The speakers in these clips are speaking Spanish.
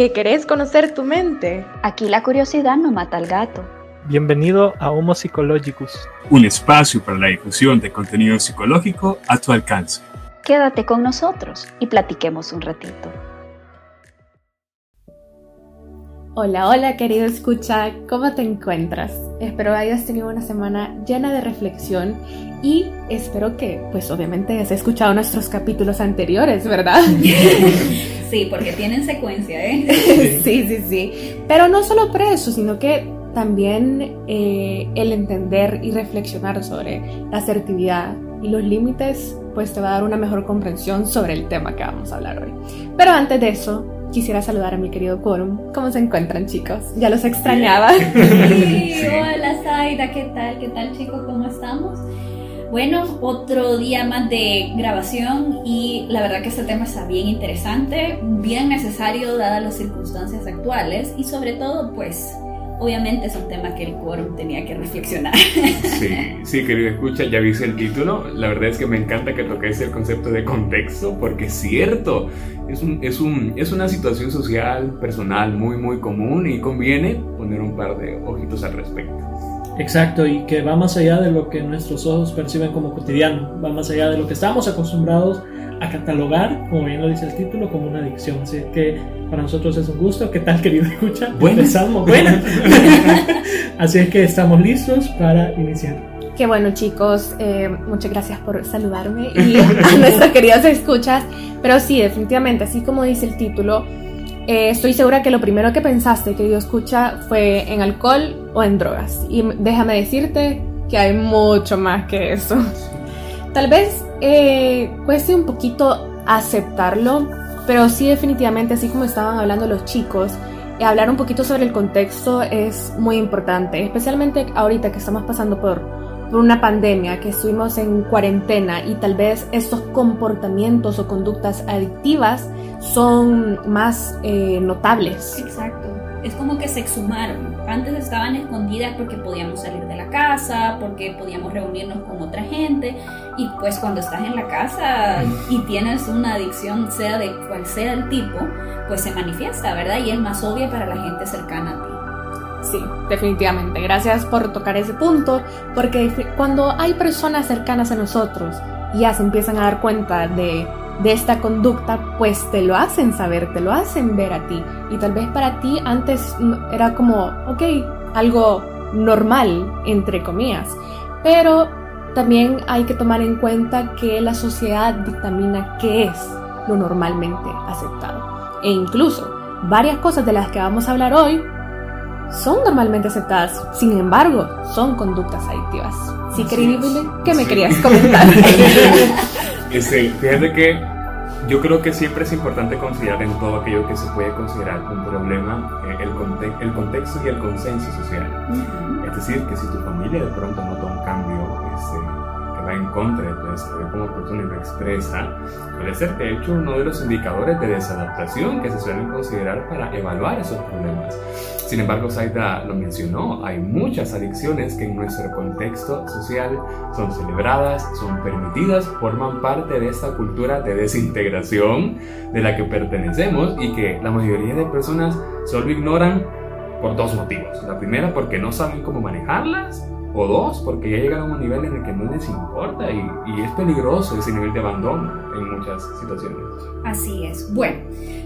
¿Que querés conocer tu mente? Aquí la curiosidad no mata al gato. Bienvenido a Homo Psychologicus, un espacio para la difusión de contenido psicológico a tu alcance. Quédate con nosotros y platiquemos un ratito. Hola, hola querido escucha, ¿cómo te encuentras? Espero hayas tenido una semana llena de reflexión y espero que, pues obviamente, hayas escuchado nuestros capítulos anteriores, ¿verdad? Sí, porque tienen secuencia, ¿eh? sí, sí, sí. Pero no solo por eso, sino que también eh, el entender y reflexionar sobre la asertividad y los límites, pues te va a dar una mejor comprensión sobre el tema que vamos a hablar hoy. Pero antes de eso, quisiera saludar a mi querido Quorum. ¿Cómo se encuentran, chicos? Ya los extrañaba. Sí, hola Zaida, ¿qué tal? ¿Qué tal, chicos? ¿Cómo estamos? Bueno, otro día más de grabación y la verdad que este tema está bien interesante, bien necesario dadas las circunstancias actuales y sobre todo pues obviamente es un tema que el quórum tenía que reflexionar. Sí, sí, querido escucha, ya viste el título. La verdad es que me encanta que toques el concepto de contexto, porque es cierto, es, un, es, un, es una situación social, personal muy, muy común y conviene poner un par de ojitos al respecto. Exacto, y que va más allá de lo que nuestros ojos perciben como cotidiano, va más allá de lo que estamos acostumbrados a catalogar, como bien lo dice el título, como una adicción. Así que para nosotros es un gusto. ¿Qué tal, querido escucha? Bueno. Empezamos. Bueno. Así es que estamos listos para iniciar. Qué bueno, chicos. Eh, muchas gracias por saludarme y a nuestras queridas escuchas. Pero sí, definitivamente, así como dice el título, eh, estoy segura que lo primero que pensaste, querido escucha, fue en alcohol o en drogas. Y déjame decirte que hay mucho más que eso. Tal vez eh, cueste un poquito aceptarlo, pero sí definitivamente, así como estaban hablando los chicos, eh, hablar un poquito sobre el contexto es muy importante, especialmente ahorita que estamos pasando por, por una pandemia, que estuvimos en cuarentena y tal vez estos comportamientos o conductas adictivas son más eh, notables. Exacto. Es como que se exhumaron. Antes estaban escondidas porque podíamos salir de la casa, porque podíamos reunirnos con otra gente. Y pues cuando estás en la casa y tienes una adicción, sea de cual sea el tipo, pues se manifiesta, ¿verdad? Y es más obvia para la gente cercana a ti. Sí, definitivamente. Gracias por tocar ese punto, porque cuando hay personas cercanas a nosotros ya se empiezan a dar cuenta de de esta conducta, pues te lo hacen saber, te lo hacen ver a ti. Y tal vez para ti antes era como, ok, algo normal, entre comillas. Pero también hay que tomar en cuenta que la sociedad dictamina qué es lo normalmente aceptado. E incluso varias cosas de las que vamos a hablar hoy son normalmente aceptadas, sin embargo, son conductas adictivas. Sí, querido ¿qué me querías comentar? Este, fíjate que yo creo que siempre es importante considerar en todo aquello que se puede considerar un problema eh, el, conte el contexto y el consenso social. Es decir, que si tu familia de pronto va en contra de tu desarrollo como persona y lo expresa, puede ser de hecho uno de los indicadores de desadaptación que se suelen considerar para evaluar esos problemas. Sin embargo, Saida lo mencionó, hay muchas adicciones que en nuestro contexto social son celebradas, son permitidas, forman parte de esta cultura de desintegración de la que pertenecemos y que la mayoría de personas solo ignoran por dos motivos. La primera, porque no saben cómo manejarlas, o dos, porque ya llegan a un nivel en el que no les importa y, y, es peligroso ese nivel de abandono en muchas situaciones. Así es. Bueno,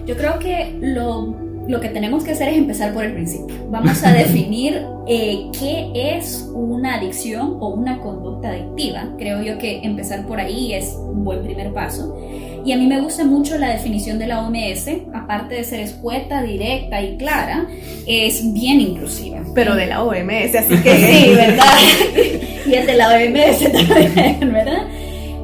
yo creo que lo lo que tenemos que hacer es empezar por el principio. Vamos a definir eh, qué es una adicción o una conducta adictiva. Creo yo que empezar por ahí es un buen primer paso. Y a mí me gusta mucho la definición de la OMS, aparte de ser escueta, directa y clara, es bien inclusiva. Pero de la OMS, así que sí, ¿verdad? y es de la OMS también, ¿verdad?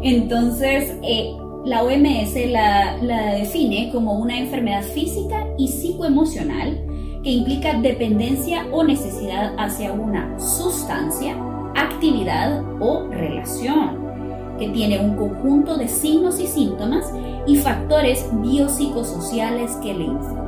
Entonces, eh, la OMS la, la, define como una enfermedad física y psicoemocional que implica dependencia o necesidad hacia una sustancia, actividad o relación, que tiene un conjunto de signos y síntomas y factores biopsicosociales que le influyen.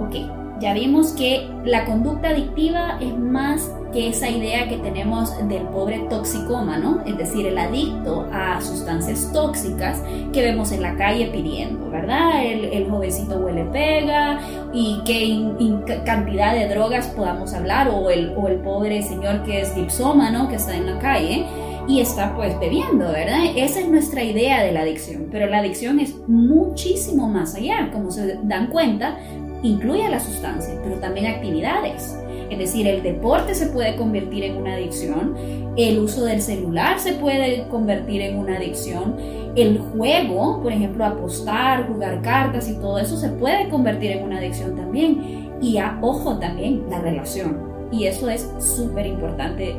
Ok, Ya vimos que la conducta adictiva es más que esa idea que tenemos del pobre toxicómano, es decir, el adicto a sustancias tóxicas que vemos en la calle pidiendo, ¿verdad? El, jovencito huele pega y qué cantidad de drogas podamos hablar, o el, o el pobre señor que es dipsómano, que está en la calle y está pues bebiendo, ¿verdad? Esa es nuestra idea de la adicción, pero la adicción es muchísimo más allá, como se dan cuenta, incluye la sustancia, pero también actividades. Es decir, el deporte se puede convertir en una adicción, el uso del celular se puede convertir en una adicción, el juego, por ejemplo, apostar, jugar cartas y todo eso se puede convertir en una adicción también. Y a ojo también, la relación. Y eso es súper importante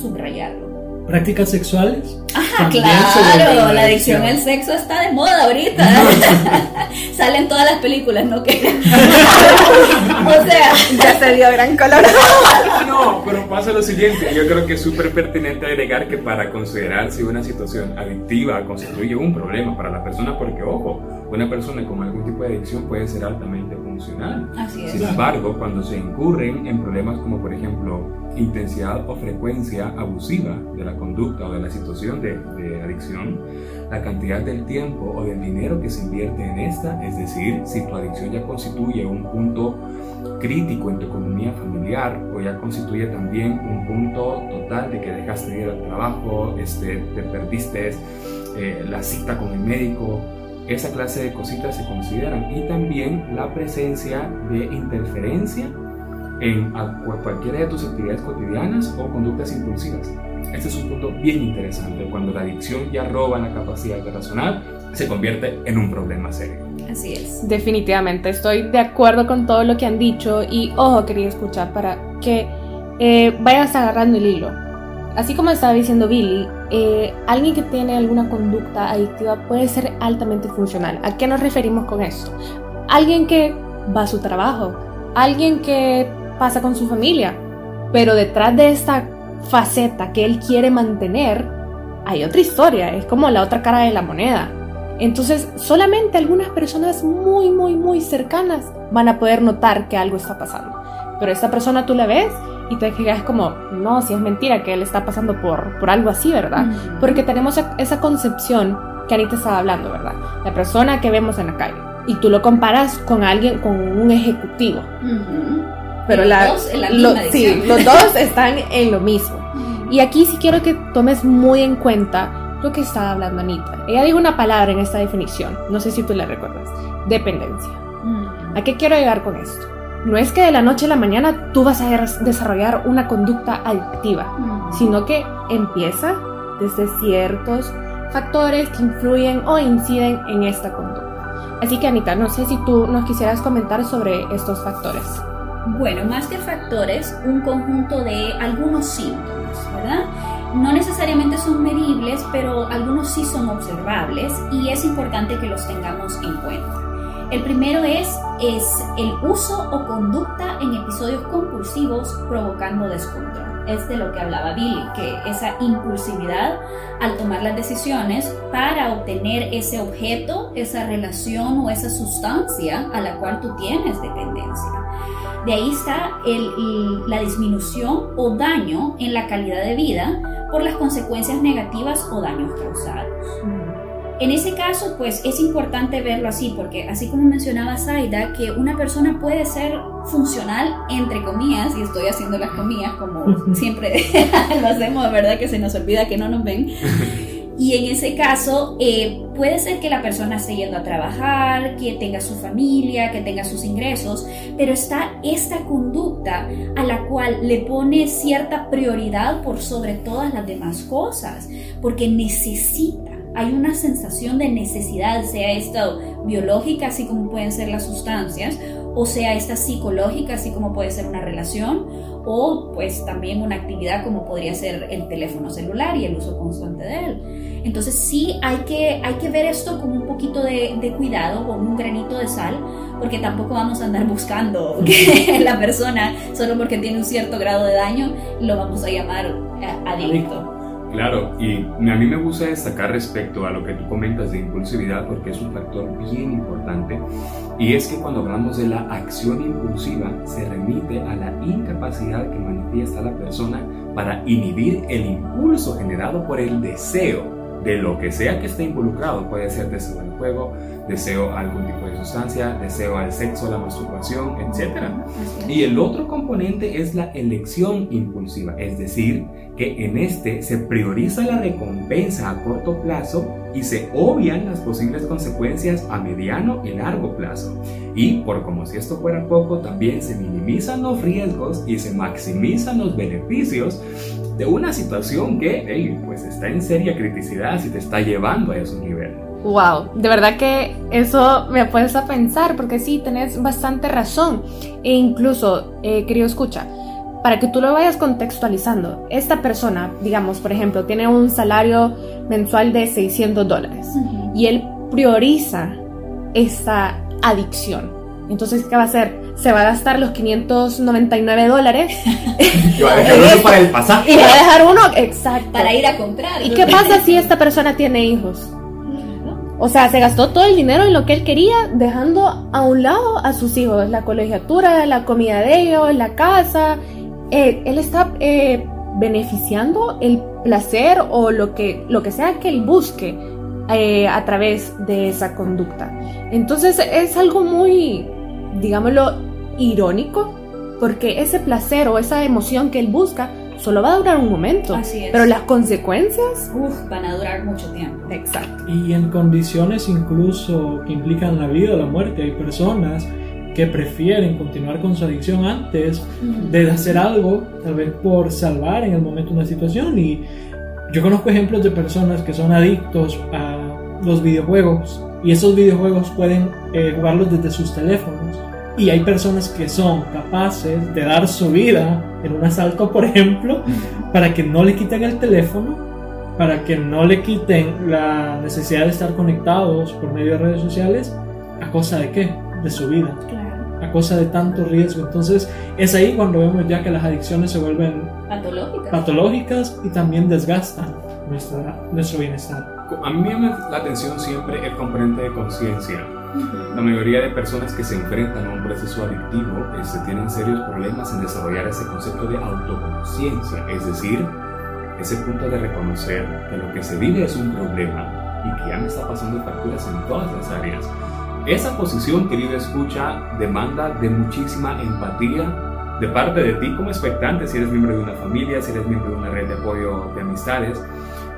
subrayarlo prácticas sexuales. Ajá, claro, la adicción al sexo está de moda ahorita. Salen todas las películas, ¿no? Que... o sea, ya se dio gran color. no, pero pasa lo siguiente, yo creo que es súper pertinente agregar que para considerar si una situación adictiva constituye un problema para la persona, porque ojo, una persona con algún tipo de adicción puede ser altamente funcional. Así es. Sin embargo, cuando se incurren en problemas como por ejemplo intensidad o frecuencia abusiva de la conducta o de la situación de, adicción, la cantidad del tiempo o del dinero que se invierte en esta, es decir, si tu adicción ya constituye un punto crítico en tu economía familiar o ya constituye también un punto total de que dejaste de ir al trabajo, este, te perdiste eh, la cita con el médico, esa clase de cositas se consideran y también la presencia de interferencia en cualquiera de tus actividades cotidianas o conductas impulsivas. Este es un punto bien interesante. Cuando la adicción ya roba la capacidad de razonar, se convierte en un problema serio. Así es. Definitivamente, estoy de acuerdo con todo lo que han dicho y ojo, quería escuchar para que eh, vayas agarrando el hilo. Así como estaba diciendo Billy, eh, alguien que tiene alguna conducta adictiva puede ser altamente funcional. ¿A qué nos referimos con esto? Alguien que va a su trabajo, alguien que pasa con su familia. Pero detrás de esta faceta que él quiere mantener, hay otra historia, es como la otra cara de la moneda. Entonces, solamente algunas personas muy, muy, muy cercanas van a poder notar que algo está pasando. Pero esta persona tú la ves y te quedas como, no, si es mentira que él está pasando por, por algo así, ¿verdad? Porque tenemos esa concepción que Anita estaba hablando, ¿verdad? La persona que vemos en la calle. Y tú lo comparas con alguien, con un ejecutivo pero los, la, dos en la sí, los dos están en lo mismo. Y aquí sí quiero que tomes muy en cuenta lo que estaba hablando Anita. Ella dijo una palabra en esta definición, no sé si tú la recuerdas, dependencia. Mm. ¿A qué quiero llegar con esto? No es que de la noche a la mañana tú vas a desarrollar una conducta adictiva, mm. sino que empieza desde ciertos factores que influyen o inciden en esta conducta. Así que Anita, no sé si tú nos quisieras comentar sobre estos factores. Bueno, más que factores, un conjunto de algunos síntomas, ¿verdad? No necesariamente son medibles, pero algunos sí son observables y es importante que los tengamos en cuenta. El primero es, es el uso o conducta en episodios compulsivos provocando descontrol. Es de lo que hablaba Billy, que esa impulsividad al tomar las decisiones para obtener ese objeto, esa relación o esa sustancia a la cual tú tienes dependencia. De ahí está la disminución o daño en la calidad de vida por las consecuencias negativas o daños causados. En ese caso, pues es importante verlo así, porque así como mencionaba Zaida, que una persona puede ser funcional, entre comillas, y estoy haciendo las comillas como siempre lo hacemos, ¿verdad? Que se nos olvida que no nos ven. Y en ese caso, eh, puede ser que la persona esté yendo a trabajar, que tenga su familia, que tenga sus ingresos, pero está esta conducta a la cual le pone cierta prioridad por sobre todas las demás cosas, porque necesita hay una sensación de necesidad, sea esto biológica, así como pueden ser las sustancias, o sea esta psicológica, así como puede ser una relación, o pues también una actividad como podría ser el teléfono celular y el uso constante de él. Entonces sí hay que, hay que ver esto con un poquito de, de cuidado, con un granito de sal, porque tampoco vamos a andar buscando que la persona, solo porque tiene un cierto grado de daño, lo vamos a llamar eh, adicto. Claro, y a mí me gusta destacar respecto a lo que tú comentas de impulsividad porque es un factor bien importante y es que cuando hablamos de la acción impulsiva se remite a la incapacidad que manifiesta la persona para inhibir el impulso generado por el deseo de lo que sea que esté involucrado, puede ser deseo al juego, deseo a algún tipo de sustancia, deseo al sexo, la masturbación, etc. Y el otro componente es la elección impulsiva, es decir, que en este se prioriza la recompensa a corto plazo y se obvian las posibles consecuencias a mediano y largo plazo. Y por como si esto fuera poco, también se minimizan los riesgos y se maximizan los beneficios de una situación que pues está en seria criticidad si te está llevando a esos niveles. Wow, de verdad que eso me puedes a pensar porque sí, tenés bastante razón. E incluso, eh, querido escucha, para que tú lo vayas contextualizando, esta persona, digamos, por ejemplo, tiene un salario mensual de 600 dólares y él prioriza esta adicción. Entonces, ¿qué va a hacer? Se va a gastar los 599 dólares. y va a dejar uno para el pasaje. Y va a dejar uno, exacto. Para ir a comprar. ¿Y qué pasa si esta persona tiene hijos? O sea, se gastó todo el dinero en lo que él quería, dejando a un lado a sus hijos, la colegiatura, la comida de ellos, la casa. Eh, él está eh, beneficiando el placer o lo que, lo que sea que él busque eh, a través de esa conducta. Entonces es algo muy digámoslo, irónico, porque ese placer o esa emoción que él busca solo va a durar un momento. Así es. Pero las consecuencias Uf, van a durar mucho tiempo. Exacto. Y en condiciones incluso que implican la vida o la muerte, hay personas que prefieren continuar con su adicción antes de hacer algo, tal vez por salvar en el momento una situación. Y yo conozco ejemplos de personas que son adictos a los videojuegos y esos videojuegos pueden eh, jugarlos desde sus teléfonos. Y hay personas que son capaces de dar su vida en un asalto, por ejemplo, para que no le quiten el teléfono, para que no le quiten la necesidad de estar conectados por medio de redes sociales, a cosa de qué? De su vida. A cosa de tanto riesgo. Entonces es ahí cuando vemos ya que las adicciones se vuelven patológicas, patológicas y también desgastan nuestra, nuestro bienestar. A mí me llama la atención siempre el componente de conciencia. La mayoría de personas que se enfrentan a un proceso adictivo este, tienen serios problemas en desarrollar ese concepto de autoconciencia, es decir, ese punto de reconocer que lo que se vive es un problema y que ya me está pasando facturas en todas las áreas. Esa posición, querido escucha, demanda de muchísima empatía de parte de ti como expectante, si eres miembro de una familia, si eres miembro de una red de apoyo de amistades,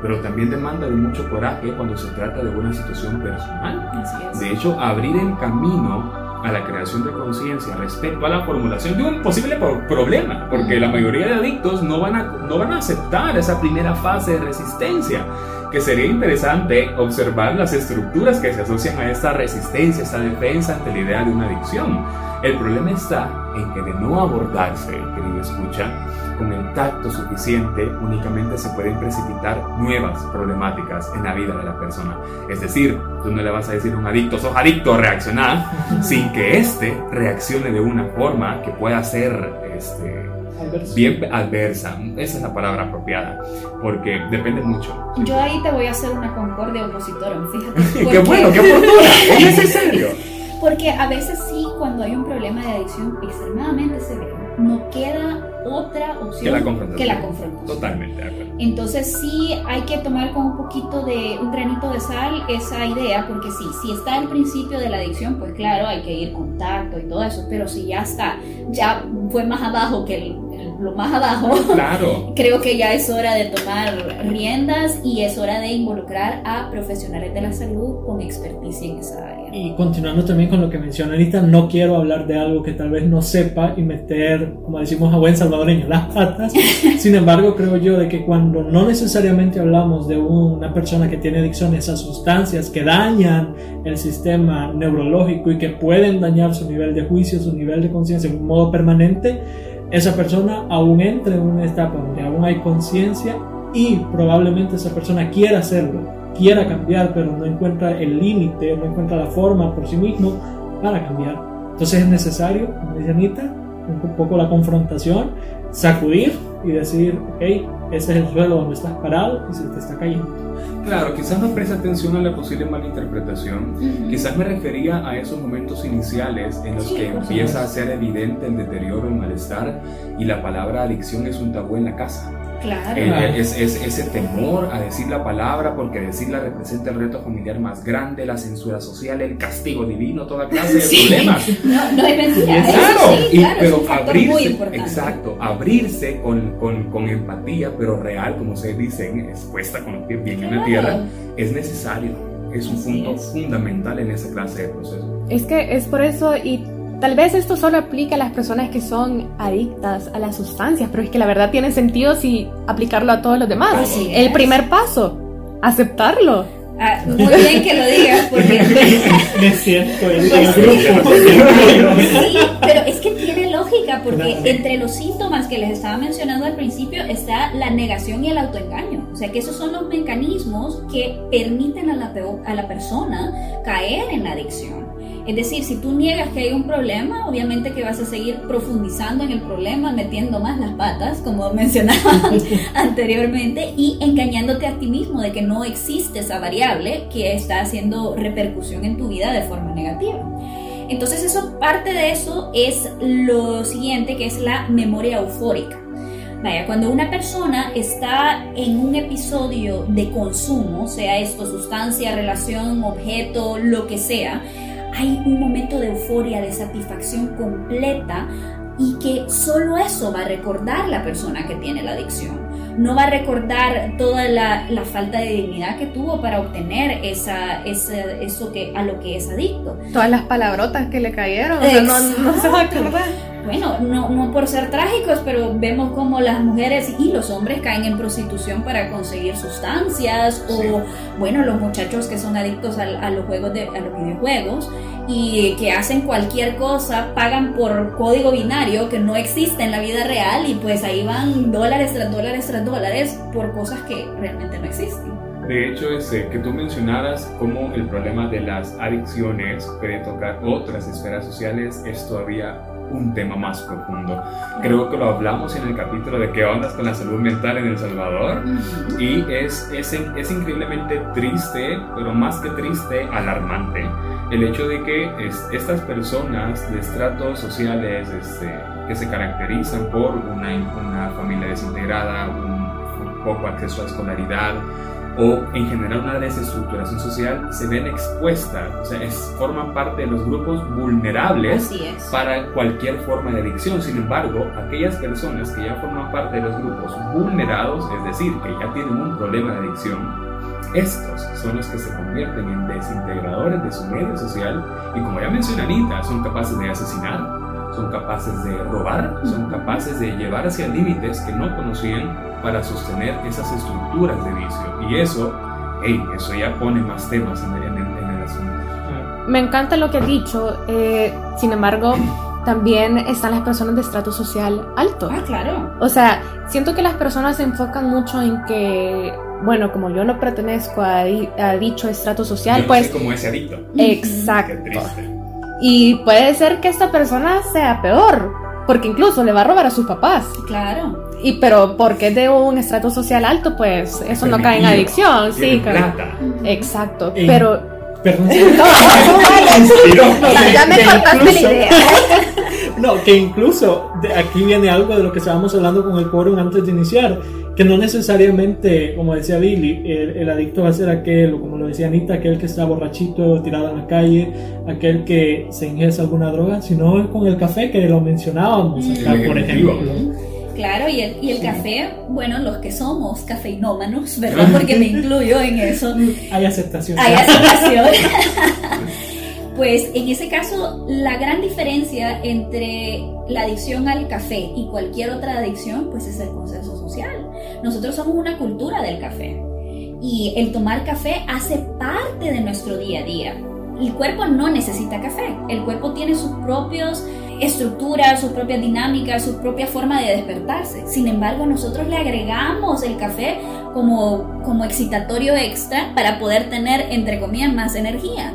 pero también demanda de mucho coraje cuando se trata de una situación personal. De hecho, abrir el camino a la creación de conciencia respecto a la formulación de un posible problema, porque la mayoría de adictos no van, a, no van a aceptar esa primera fase de resistencia, que sería interesante observar las estructuras que se asocian a esta resistencia, esta defensa ante la idea de una adicción. El problema está en que de no abordarse, querido escucha, con el tacto suficiente únicamente se pueden precipitar nuevas problemáticas en la vida de la persona. Es decir, tú no le vas a decir a un adicto, sos adicto, reaccionar, sin que éste reaccione de una forma que pueda ser este, bien adversa. Esa es la palabra apropiada, porque depende mucho. Yo ahí te voy a hacer una concordia opositora, fíjate. qué bueno, qué oportuna, es necesario. Porque a veces sí, cuando hay un problema de adicción extremadamente severo, no queda otra opción que la confrontación. Totalmente de acuerdo. Entonces sí hay que tomar con un poquito de un granito de sal esa idea, porque sí, si está el principio de la adicción, pues claro, hay que ir contacto y todo eso, pero si ya está, ya fue más abajo que el lo más abajo, claro. creo que ya es hora de tomar riendas y es hora de involucrar a profesionales de la salud con experticia en esa área. Y continuando también con lo que menciona ahorita, no quiero hablar de algo que tal vez no sepa y meter, como decimos a buen salvadoreño, las patas. Sin embargo, creo yo de que cuando no necesariamente hablamos de una persona que tiene adicciones a sustancias que dañan el sistema neurológico y que pueden dañar su nivel de juicio, su nivel de conciencia en un modo permanente, esa persona aún entra en una etapa donde aún hay conciencia y probablemente esa persona quiera hacerlo, quiera cambiar, pero no encuentra el límite, no encuentra la forma por sí mismo para cambiar. Entonces es necesario, como dice Anita, un poco la confrontación, sacudir y decir, ok, ese es el suelo donde estás parado y se te está cayendo. Claro, quizás no preste atención a la posible malinterpretación. Quizás me refería a esos momentos iniciales en los Sí, que empieza a ser evidente el deterioro, el malestar y la palabra adicción es un tabú en la casa. Claro. Es, es- ese temor a decir la palabra porque decirla representa el reto familiar más grande, la censura social, el castigo divino, toda clase de Sí. problemas. No, no hay mentira. Claro, sí, y- claro, es pero un factor muy abrirse, exacto, abrirse con, con, con empatía, pero real, como se dicen, es puesta con los pies bien en la tierra, es necesario, es un Así punto es. fundamental en esa clase de proceso. Es que es por eso y tal vez esto solo aplica a las personas que son adictas a las sustancias, pero es que la verdad tiene sentido si aplicarlo a todos los demás. Así El es. primer paso, aceptarlo. Ah, muy bien que lo digas, porque Me siento en Pues grupo. Sí, pero es que tiene lógica, porque entre los síntomas que les estaba mencionando al principio está la negación y el autoengaño. O sea, que esos son los mecanismos que permiten a la, a la persona caer en la adicción. Es decir, si tú niegas que hay un problema, obviamente que vas a seguir profundizando en el problema, metiendo más las patas, como mencionaba anteriormente, y engañándote a ti mismo de que no existe esa variable que está haciendo repercusión en tu vida de forma negativa. Entonces eso, parte de eso es lo siguiente, que es la memoria eufórica. Vaya, cuando una persona está en un episodio de consumo, sea esto sustancia, relación, objeto, lo que sea, hay un momento de euforia, de satisfacción completa y que solo eso va a recordar la persona que tiene la adicción. No va a recordar toda la, la falta de dignidad que tuvo para obtener esa, esa- eso que, a lo que es adicto. Todas las palabrotas que le cayeron, o sea, no, no se va a acordar. Bueno, no, no por ser trágicos, pero vemos como las mujeres y los hombres caen en prostitución para conseguir sustancias o, bueno, los muchachos que son adictos al- a, los juegos de, a los videojuegos y que hacen cualquier cosa, pagan por código binario que no existe en la vida real y pues ahí van dólares tras dólares tras dólares por cosas que realmente no existen. De hecho, ese que tú mencionaras cómo el problema de las adicciones puede tocar otras esferas sociales es todavía un tema más profundo. Creo que lo hablamos en el capítulo de qué ondas con la salud mental en El Salvador y es, es, es increíblemente triste, pero más que triste, alarmante. El hecho de que es- estas personas de estratos sociales este, que se caracterizan por una, una familia desintegrada, un, un poco acceso a escolaridad o en general una desestructuración social se ven expuestas, o sea, es, forman parte de los grupos vulnerables para cualquier forma de adicción. Sin embargo, aquellas personas que ya forman parte de los grupos vulnerados, es decir, que ya tienen un problema de adicción, estos son los que se convierten en desintegradores de su medio social y como ya mencioné Anita, son capaces de asesinar, son capaces de robar, son capaces de llevar hacia límites que no conocían para sostener esas estructuras de vicio. Y eso, hey, eso ya pone más temas en el, en el- en el asunto. Me encanta lo que has dicho, eh, sin embargo, también están las personas de estrato social alto. Ah, claro. O sea, siento que las personas se enfocan mucho en que, bueno, como yo no pertenezco a, a dicho estrato social, Yo no pues... sé cómo ese adicto. Exacto. Y puede ser que esta persona sea peor, porque incluso le va a robar a sus papás. Claro. Y pero porque es de un estrato social alto, pues eso no cae en adicción, sí, claro. plata. Exacto. Pero Perdón. no, no, Inspiró. no, ya, ya me Que cortaste la incluso- idea. No, que incluso de aquí viene algo de lo que estábamos hablando con el quórum antes de iniciar, que no necesariamente, como decía Billy, el, el adicto va a ser aquel, o como lo decía Anita, aquel que está borrachito, tirado en la calle, aquel que se ingresa alguna droga, sino con el café que lo mencionábamos acá, por ejemplo. Claro, y el, y el café, bueno, los que somos cafeinómanos, ¿verdad? Porque me incluyo en eso. Hay aceptación. Hay aceptación. Pues en ese caso, la gran diferencia entre la adicción al café y cualquier otra adicción, pues es el consenso social. Nosotros somos una cultura del café y el tomar café hace parte de nuestro día a día. El cuerpo no necesita café, el cuerpo tiene sus propios estructuras, sus propias dinámicas, su propia forma de despertarse. Sin embargo, nosotros le agregamos el café como, como excitatorio extra para poder tener, entre comillas, más energía.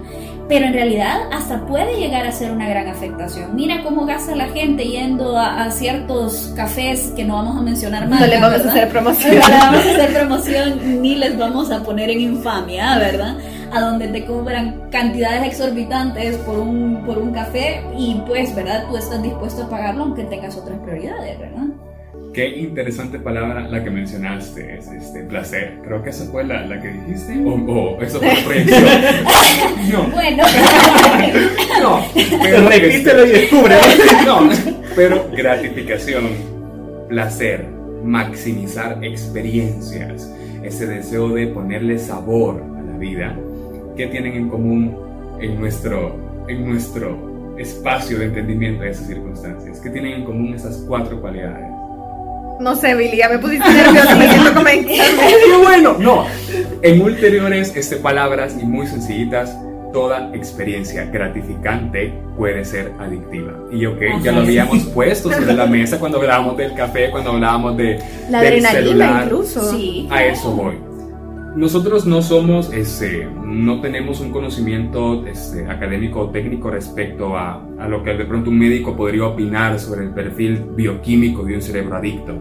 pero en realidad hasta puede llegar a ser una gran afectación. Mira cómo gasta la gente yendo a, a ciertos cafés que no vamos a mencionar más. No le vamos a hacer promoción. No le vamos a hacer promoción ni les vamos a poner en infamia, ¿verdad? A donde te cobran cantidades exorbitantes por un, por un café y pues, ¿verdad? Tú estás dispuesto a pagarlo aunque tengas otras prioridades, ¿verdad? Qué interesante palabra la que mencionaste, es este placer. Creo que esa fue la, la que dijiste. O, o eso fue la proyección. No, Bueno, no. Pero, Repítelo y descubre. No, pero gratificación, placer, maximizar experiencias, ese deseo de ponerle sabor a la vida, ¿qué tienen en común en nuestro, en nuestro espacio de entendimiento de esas circunstancias? ¿Qué tienen en común esas cuatro cualidades? No sé, Billy, ya me pusiste nerviosa, me siento como en- ¡Qué bueno! No, en ulteriores este, palabras y muy sencillitas, toda experiencia gratificante puede ser adictiva. Y ok, ya lo habíamos puesto sobre la mesa cuando hablábamos del café, cuando hablábamos de, La del adrenalina celular. incluso. sí. A eso voy. Nosotros no somos, este, no tenemos un conocimiento este, académico o técnico respecto a, a lo que de pronto un médico podría opinar sobre el perfil bioquímico de un cerebro adicto.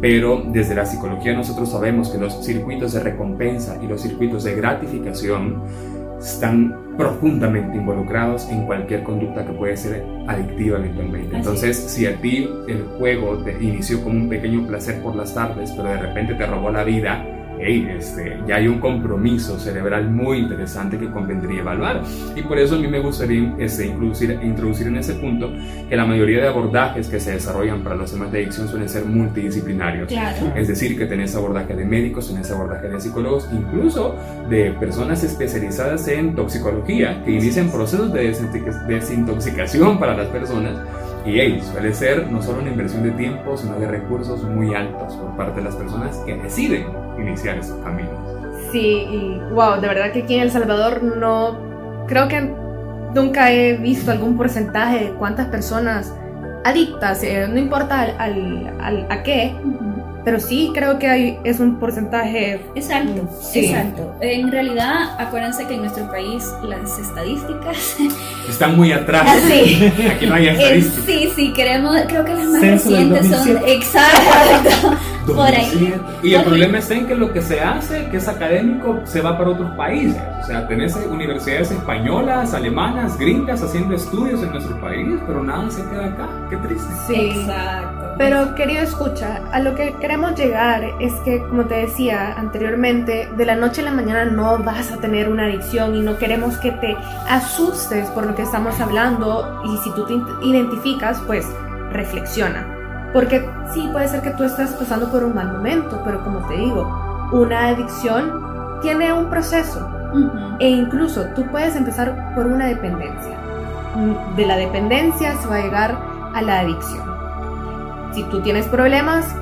Pero desde la psicología nosotros sabemos que los circuitos de recompensa y los circuitos de gratificación están profundamente involucrados en cualquier conducta que puede ser adictiva eventualmente. Entonces, si a ti el juego te inició como un pequeño placer por las tardes, pero de repente te robó la vida, hey, este, ya hay un compromiso cerebral muy interesante que convendría evaluar. Y por eso a mí me gustaría este, introducir, introducir en ese punto que la mayoría de abordajes que se desarrollan para los temas de adicción suelen ser multidisciplinarios. Claro. Es decir, que tenés abordaje de médicos, tenés abordaje de psicólogos, incluso de personas especializadas en toxicología que inician procesos de desintox- desintoxicación para las personas. Y hey, suele ser no solo una inversión de tiempo, sino de recursos muy altos por parte de las personas que deciden iniciar esos caminos. Sí, y wow, de verdad que aquí en El Salvador no. Creo que nunca he visto algún porcentaje de cuántas personas adictas, eh, no importa al, al- al- a qué, pero sí creo que hay, es un porcentaje. Exacto, Sí. exacto. En realidad, acuérdense que en nuestro país las estadísticas Están muy atrás. Sí. Aquí no hay Eh, estadísticas. sí, sí, queremos, creo que las más Censo recientes son 2007. exacto, por ahí. 2007. Y el problema está en que lo que se hace, que es académico, se va para otros países. O sea, tenés universidades españolas, alemanas, gringas haciendo estudios en nuestro país, pero nada se queda acá. Qué triste. Sí. Exacto. Pero querido escucha, a lo que queremos llegar es que, como te decía anteriormente, de la noche a la mañana no vas a tener una adicción y no queremos que te asustes por lo que estamos hablando y si tú te identificas, pues reflexiona. Porque sí, puede ser que tú estás pasando por un mal momento, pero como te digo, una adicción tiene un proceso e incluso tú puedes empezar por una dependencia. Mm, De la dependencia se va a llegar a la adicción. Si tú tienes problemas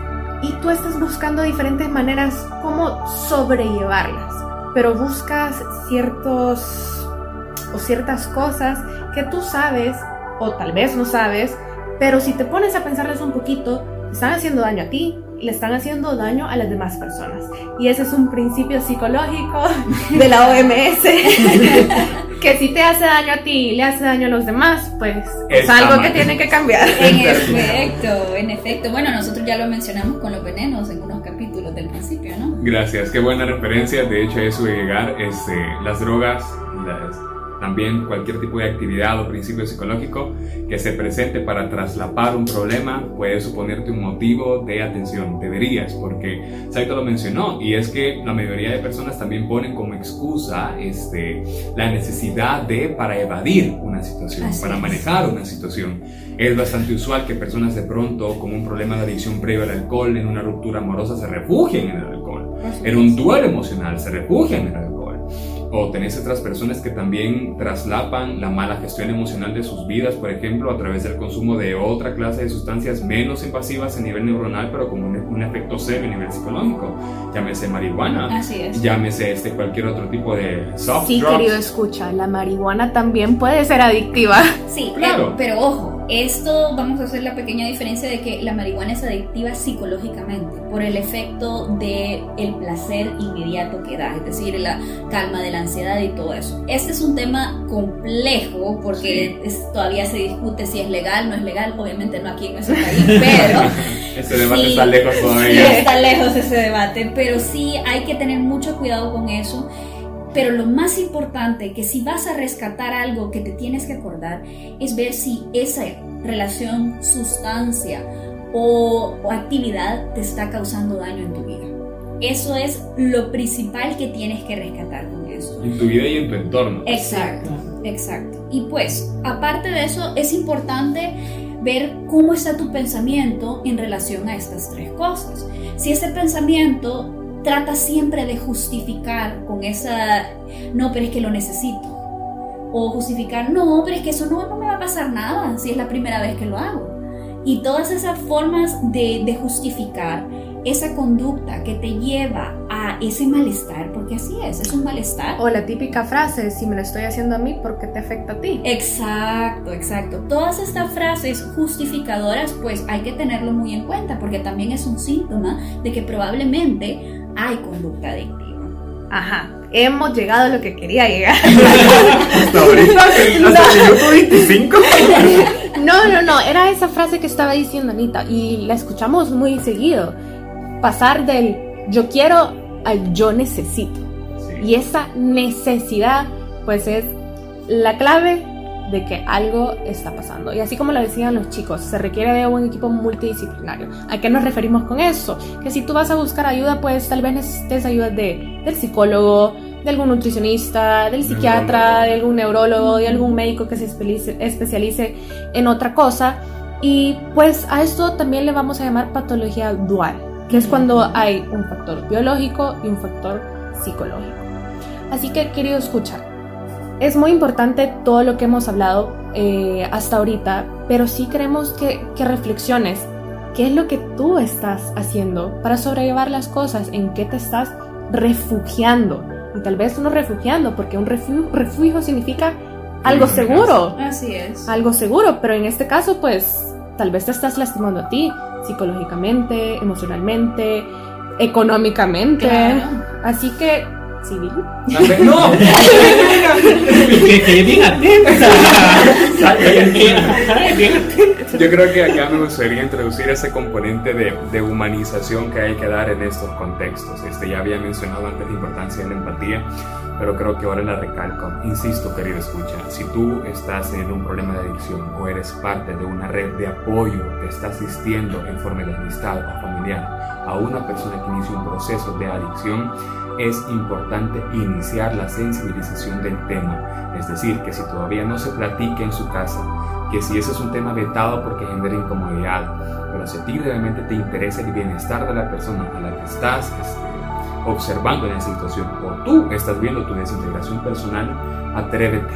y tú estás buscando diferentes maneras como sobrellevarlas, pero buscas ciertos o ciertas cosas que tú sabes o tal vez no sabes, pero si te pones a pensarles un poquito, te están haciendo daño a ti y le están haciendo daño a las demás personas. Y ese es un principio psicológico de la OMS. que si te hace daño a ti y le hace daño a los demás, pues es algo mal. que tiene que cambiar. En efecto, en efecto. Bueno, nosotros ya lo mencionamos con los venenos en unos capítulos del principio, ¿no? Gracias, qué buena referencia. De hecho, a eso de llegar, este, las drogas, las- también cualquier tipo de actividad o principio psicológico que se presente para traslapar un problema puede suponerte un motivo de atención. Deberías, porque Saito lo mencionó, y es que la mayoría de personas también ponen como excusa este, la necesidad de para evadir una situación, Así para es. manejar una situación. Es bastante usual que personas de pronto con un problema de adicción previo al alcohol, en una ruptura amorosa, se refugien en el alcohol. En un duelo emocional, se refugian en el alcohol. O tenés otras personas que también traslapan la mala gestión emocional de sus vidas, por ejemplo, a través del consumo de otra clase de sustancias menos invasivas a nivel neuronal, pero con un, un efecto serio a nivel psicológico. Llámese marihuana, Así es. llámese este, cualquier otro tipo de soft Sí, drugs. querido escucha, la marihuana también puede ser adictiva. Sí, Claro. eh, pero ojo, Ojo, esto vamos a hacer la pequeña diferencia de que la marihuana es adictiva psicológicamente por el efecto de el placer inmediato que da, es decir, la calma de la ansiedad y todo eso. Este es un tema complejo porque es- todavía se discute si es legal, no es legal, obviamente no aquí en nuestro país, pero Ese debate Sí, está lejos Sí, todavía. está lejos ese debate, pero sí hay que tener mucho cuidado con eso. Pero lo más importante, que si vas a rescatar algo que te tienes que acordar, es ver si esa relación, sustancia o, o actividad te está causando daño en tu vida. Eso es lo principal que tienes que rescatar con esto. En tu vida y en tu entorno. Exacto, exacto. Y pues, aparte de eso, es importante ver cómo está tu pensamiento en relación a estas tres cosas. Si ese pensamiento trata siempre de justificar con esa, no, pero es que lo necesito. O justificar, no, pero es que eso no, no me va a pasar nada si es la primera vez que lo hago. Y todas esas formas de, de justificar esa conducta que te lleva a ese malestar, porque así es, es un malestar. O la típica frase, si me lo estoy haciendo a mí, ¿por qué te afecta a ti? Exacto, exacto. Todas estas frases justificadoras, pues hay que tenerlo muy en cuenta porque también es un síntoma de que probablemente hay conducta adictiva. Ajá, hemos llegado a lo que quería llegar. Hasta ahorita, hasta el minuto 25. No, no, no, era esa frase que estaba diciendo Anita y la escuchamos muy seguido. Pasar del yo quiero al yo necesito. Y esa necesidad, pues es la clave de que algo está pasando. Y así como lo decían los chicos, se requiere de un equipo multidisciplinario. ¿A qué nos referimos con eso? Que si tú vas a buscar ayuda, pues tal vez necesites ayuda de, del psicólogo, de algún nutricionista, del psiquiatra, de algún neurólogo, de algún médico que se especialice, especialice en otra cosa. Y pues a esto también le vamos a llamar patología dual, que es cuando hay un factor biológico y un factor psicológico. Así que, querido escuchar, es muy importante todo lo que hemos hablado eh, hasta ahorita, pero sí queremos que, que reflexiones qué es lo que tú estás haciendo para sobrellevar las cosas, en qué te estás refugiando. Y tal vez no refugiando, porque un refugio, refugio significa algo seguro, Así es. algo seguro, pero en este caso, pues tal vez te estás lastimando a ti psicológicamente, emocionalmente, económicamente. Claro. Así que, civil. ¡No! que, que bien atenta. Bien atenta. Yo creo que acá me gustaría introducir ese componente de, de humanización que hay que dar en estos contextos. Este, ya había mencionado antes la importancia de la empatía, pero creo que ahora la recalco. Insisto, querido escucha, si tú estás en un problema de adicción o eres parte de una red de apoyo que está asistiendo en forma de amistad o familiar a una persona que inicia un proceso de adicción, es importante iniciar la sensibilización del tema. Es decir, que si todavía no se platica en su casa, que si ese es un tema vetado porque genera incomodidad, pero si a ti realmente te interesa el bienestar de la persona a la que estás este, observando en esa situación o tú estás viendo tu desintegración personal, atrévete,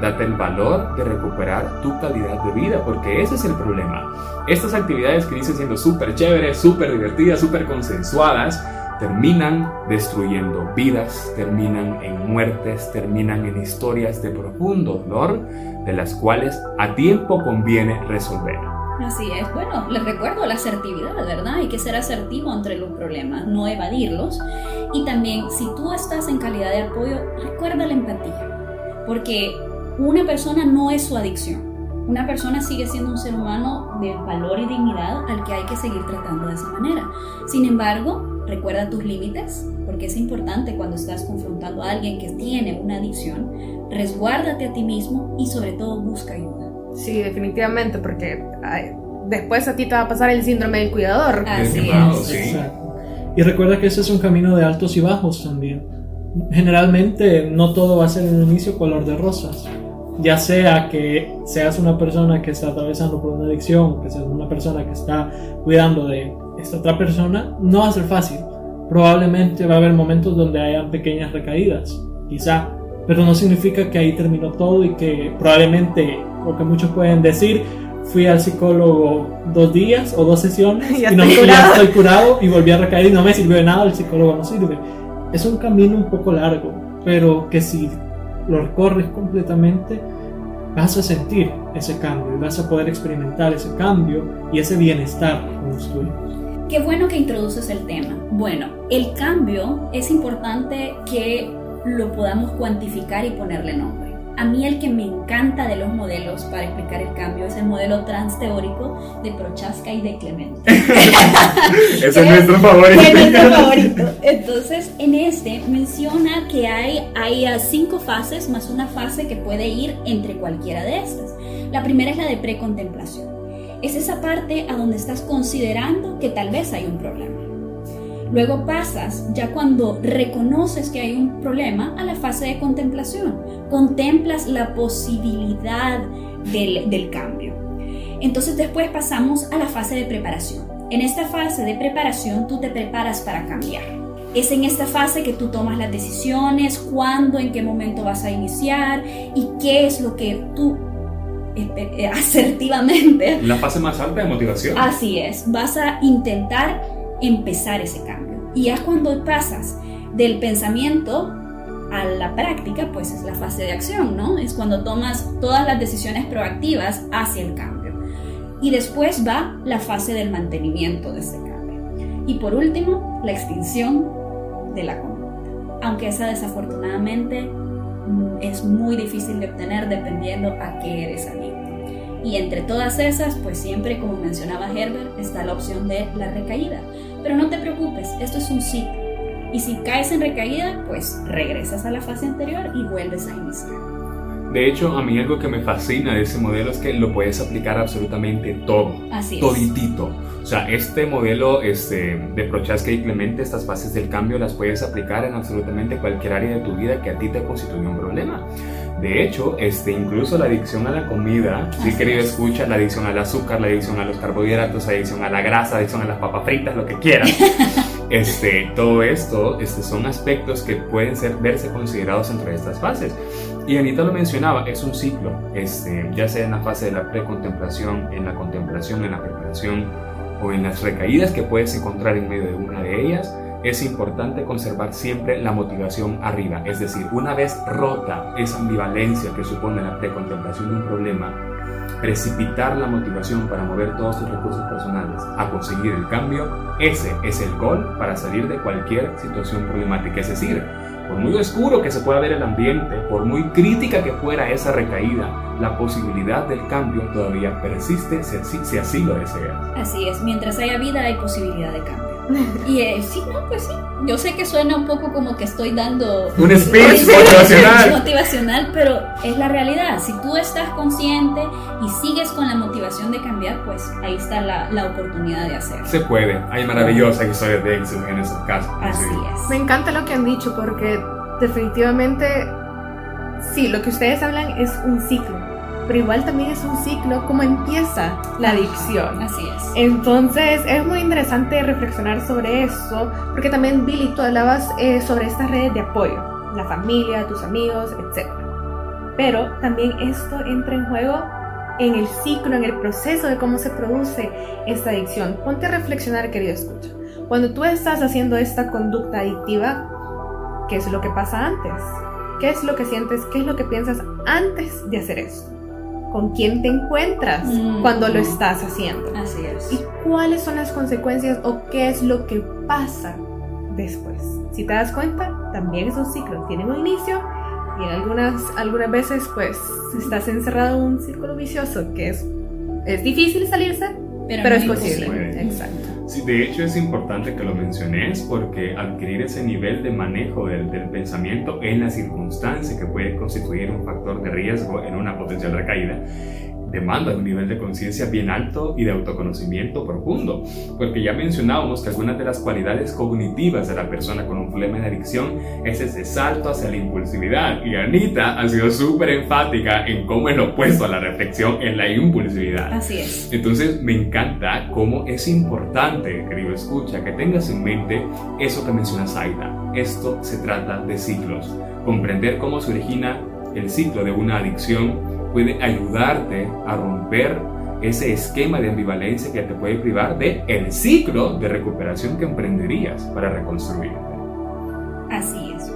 date el valor de recuperar tu calidad de vida, porque ese es el problema. Estas actividades que dicen siendo súper chéveres, súper divertidas, súper consensuadas, terminan destruyendo vidas, terminan en muertes, terminan en historias de profundo dolor, de las cuales a tiempo conviene resolver. Así es. Bueno, les recuerdo la asertividad, ¿verdad? Hay que ser asertivo entre los problemas, no evadirlos. Y también, si tú estás en calidad de apoyo, recuerda la empatía. Porque una persona no es su adicción. Una persona sigue siendo un ser humano de valor y dignidad al que hay que seguir tratando de esa manera. Sin embargo, recuerda tus límites, porque es importante cuando estás confrontando a alguien que tiene una adicción, resguárdate a ti mismo y sobre todo busca ayuda. Sí, definitivamente, porque ay, después a ti te va a pasar el síndrome del cuidador. Así quemado, es. sí. Y recuerda que ese es un camino de altos y bajos también. Generalmente no todo va a ser en un inicio color de rosas. Ya sea que seas una persona que está atravesando por una adicción, que seas una persona que está cuidando de esta otra persona, no va a ser fácil. Probablemente va a haber momentos donde haya pequeñas recaídas, quizá, pero no significa que ahí terminó todo y que probablemente lo que muchos pueden decir, fui al psicólogo dos días o dos sesiones y no estoy ya curado. estoy curado y volví a recaer y no me sirvió de nada, el psicólogo no sirve. Es un camino un poco largo, pero que si lo recorres completamente vas a sentir ese cambio y vas a poder experimentar ese cambio y ese bienestar con los tuyos. Qué bueno que introduces el tema. Bueno, el cambio es importante que lo podamos cuantificar y ponerle nombre. A mí el que me encanta de los modelos para explicar el cambio es el modelo transteórico de Prochaska y de Clemente. Ese es nuestro favorito. Es nuestro favorito. Entonces, en este menciona que hay, hay cinco fases más una fase que puede ir entre cualquiera de estas. La primera es la de precontemplación. Es esa parte a donde estás considerando que tal vez hay un problema. Luego pasas, ya cuando reconoces que hay un problema, a la fase de contemplación. Contemplas la posibilidad del, del, cambio. Entonces después pasamos a la fase de preparación. En esta fase de preparación tú te preparas para cambiar. Es en esta fase que tú tomas las decisiones, cuándo, en qué momento vas a iniciar y qué es lo que tú asertivamente. La fase más alta de motivación. Así es, vas a intentar empezar ese cambio. Y ya cuando pasas del pensamiento a la práctica, pues es la fase de acción, ¿no? Es cuando tomas todas las decisiones proactivas hacia el cambio. Y después va la fase del mantenimiento de ese cambio. Y por último, la extinción de la conducta. Aunque esa desafortunadamente es muy difícil de obtener dependiendo a qué eres adicto. Y entre todas esas, pues siempre, como mencionaba Herbert, está la opción de la recaída. Pero no te preocupes, esto es un ciclo. Y si caes en recaída, pues regresas a la fase anterior y vuelves a iniciar. De hecho, a mí algo que me fascina de ese modelo es que lo puedes aplicar absolutamente todo. Así es. Toditito. O sea, este modelo este, de Prochaska y Clemente, estas fases del cambio las puedes aplicar en absolutamente cualquier área de tu vida que a ti te constituya un problema. De hecho, este, incluso la adicción a la comida, si querido escucha, la adicción al azúcar, la adicción a los carbohidratos, la adicción a la grasa, la adicción a las papas fritas, lo que quieras. este, todo esto este, son aspectos que pueden ser, verse considerados entre estas fases. Y Anita lo mencionaba, es un ciclo, este, ya sea en la fase de la precontemplación, en la contemplación, en la preparación o en las recaídas que puedes encontrar en medio de una de ellas es importante conservar siempre la motivación arriba, es decir, una vez rota esa ambivalencia que supone la precontemplación de un problema, precipitar la motivación para mover todos tus recursos personales a conseguir el cambio, ese es el gol para salir de cualquier situación problemática. Es decir, por muy oscuro que se pueda ver el ambiente, por muy crítica que fuera esa recaída, la posibilidad del cambio todavía persiste si, así lo deseas. Así es, mientras haya vida hay posibilidad de cambio. Y eh, sí, no, pues sí. Yo sé que suena un poco como que estoy dando un speech motivacional. motivacional, pero es la realidad. Si tú estás consciente y sigues con la motivación de cambiar, pues ahí está la, la oportunidad de hacerlo. Se puede. Hay maravillosas historias de éxito en esos casos. Así es. Me encanta lo que han dicho porque definitivamente, sí, lo que ustedes hablan es un ciclo pero igual también es un ciclo como empieza la adicción. Así es. Entonces es muy interesante reflexionar sobre eso, porque también Billy, tú hablabas eh, sobre estas redes de apoyo, la familia, tus amigos, etc. Pero también esto entra en juego en el ciclo, en el proceso de cómo se produce esta adicción. Ponte a reflexionar, querido escucha. Cuando tú estás haciendo esta conducta adictiva, ¿qué es lo que pasa antes? ¿Qué es lo que sientes? ¿Qué es lo que piensas antes de hacer esto? Con quién te encuentras Mm. cuando lo estás haciendo. Así es. Y cuáles son las consecuencias o qué es lo que pasa después. Si te das cuenta, también es un ciclo. Tiene un inicio y algunas, algunas veces pues estás encerrado en un círculo vicioso que es, es difícil salirse, Pero es posible. imposible. Exacto. Sí, de hecho es importante que lo menciones porque adquirir ese nivel de manejo del, del pensamiento en la circunstancia que puede constituir un factor de riesgo en una potencial recaída demanda un nivel de conciencia bien alto y de autoconocimiento profundo, porque ya mencionábamos que algunas de las cualidades cognitivas de la persona con un problema de adicción es ese salto hacia la impulsividad, y Anita ha sido súper enfática en cómo el opuesto a la reflexión es la impulsividad. Así es. Entonces me encanta cómo es importante, querido escucha, que tengas en mente eso que menciona Zaida. Esto se trata de ciclos. Comprender cómo se origina el ciclo de una adicción puede ayudarte a romper ese esquema de ambivalencia que te puede privar de el ciclo de recuperación que emprenderías para reconstruirte. Así es.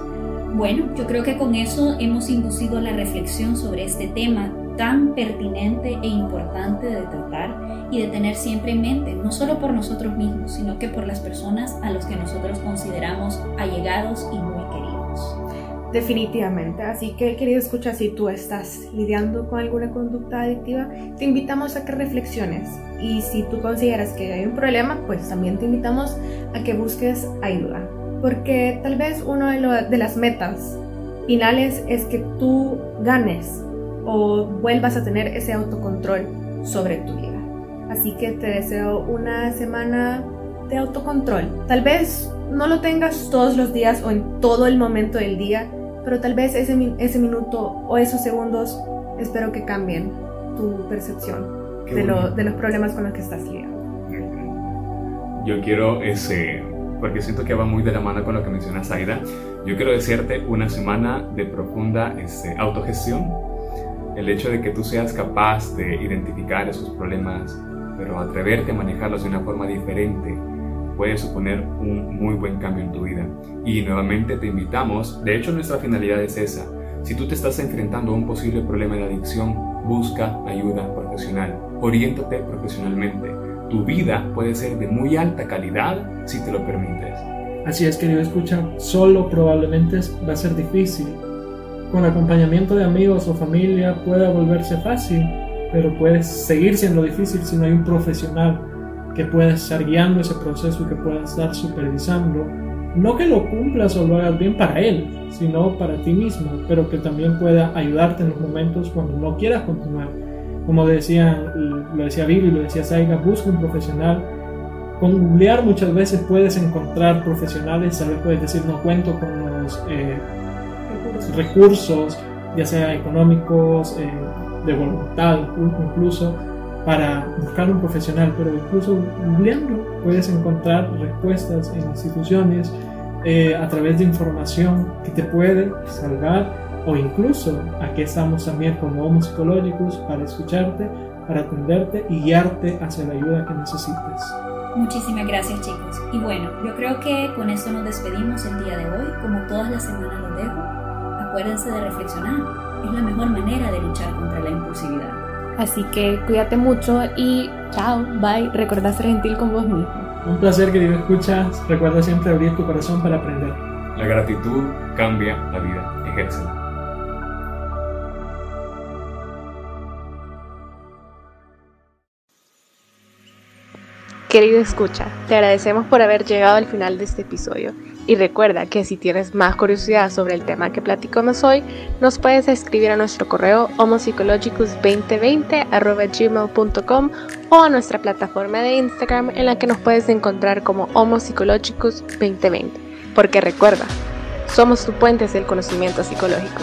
Bueno, yo creo que con eso hemos inducido la reflexión sobre este tema tan pertinente e importante de tratar y de tener siempre en mente, no solo por nosotros mismos, sino que por las personas a los que nosotros consideramos allegados y muy. Definitivamente, así que querido escucha, si tú estás lidiando con alguna conducta adictiva, te invitamos a que reflexiones y si tú consideras que hay un problema, pues también te invitamos a que busques ayuda, porque tal vez una de, de las metas finales es que tú ganes o vuelvas a tener ese autocontrol sobre tu vida. Así que te deseo una semana de autocontrol. Tal vez no lo tengas todos los días o en todo el momento del día, pero tal vez ese, ese minuto o esos segundos espero que cambien tu percepción de, de, los problemas con los que estás lidiando. Yo quiero ese, porque siento que va muy de la mano con lo que menciona Zaida, yo quiero desearte una semana de profunda este, autogestión. El hecho de que tú seas capaz de identificar esos problemas, pero atreverte a manejarlos de una forma diferente, puede suponer un muy buen cambio en tu vida. Y nuevamente te invitamos, de hecho nuestra finalidad es esa. Si tú te estás enfrentando a un posible problema de adicción, busca ayuda profesional, oriéntate profesionalmente. Tu vida puede ser de muy alta calidad si te lo permites. Así es, querido escucha, solo probablemente va a ser difícil, con acompañamiento de amigos o familia pueda volverse fácil, pero puede seguir siendo difícil si no hay un profesional que pueda estar guiando ese proceso y que pueda estar supervisando. No que lo cumplas o lo hagas bien para él, sino para ti mismo, pero que también pueda ayudarte en los momentos cuando no quieras continuar. Como decía, lo decía lo decía Saiga, busca un profesional. Con googlear muchas veces puedes encontrar profesionales, tal vez puedes decir no cuento con los eh, recursos, ya sea económicos, eh, de voluntad incluso, para buscar un profesional, pero incluso googleando puedes encontrar respuestas en instituciones eh, a través de información que te puede salvar o incluso aquí estamos también como Homo Psicológicos para escucharte, para atenderte y guiarte hacia la ayuda que necesites. Muchísimas gracias chicos. Y bueno, yo creo que con esto nos despedimos el día de hoy. Como todas las semanas lo dejo acuérdense de reflexionar. Es la mejor manera de luchar contra la impulsividad. Así que cuídate mucho y chao, bye. Recuerda ser gentil con vos mismo. Un placer, querido escuchas. Recuerda siempre abrir tu corazón para aprender. La gratitud cambia la vida. Ejércela. Querido escucha, te agradecemos por haber llegado al final de este episodio y recuerda que si tienes más curiosidad sobre el tema que platicamos hoy, nos puedes escribir a nuestro correo homopsychologicus2020 o a nuestra plataforma de Instagram en la que nos puedes encontrar como homopsychologicus2020. Porque recuerda, somos tu puente hacia el conocimiento psicológico.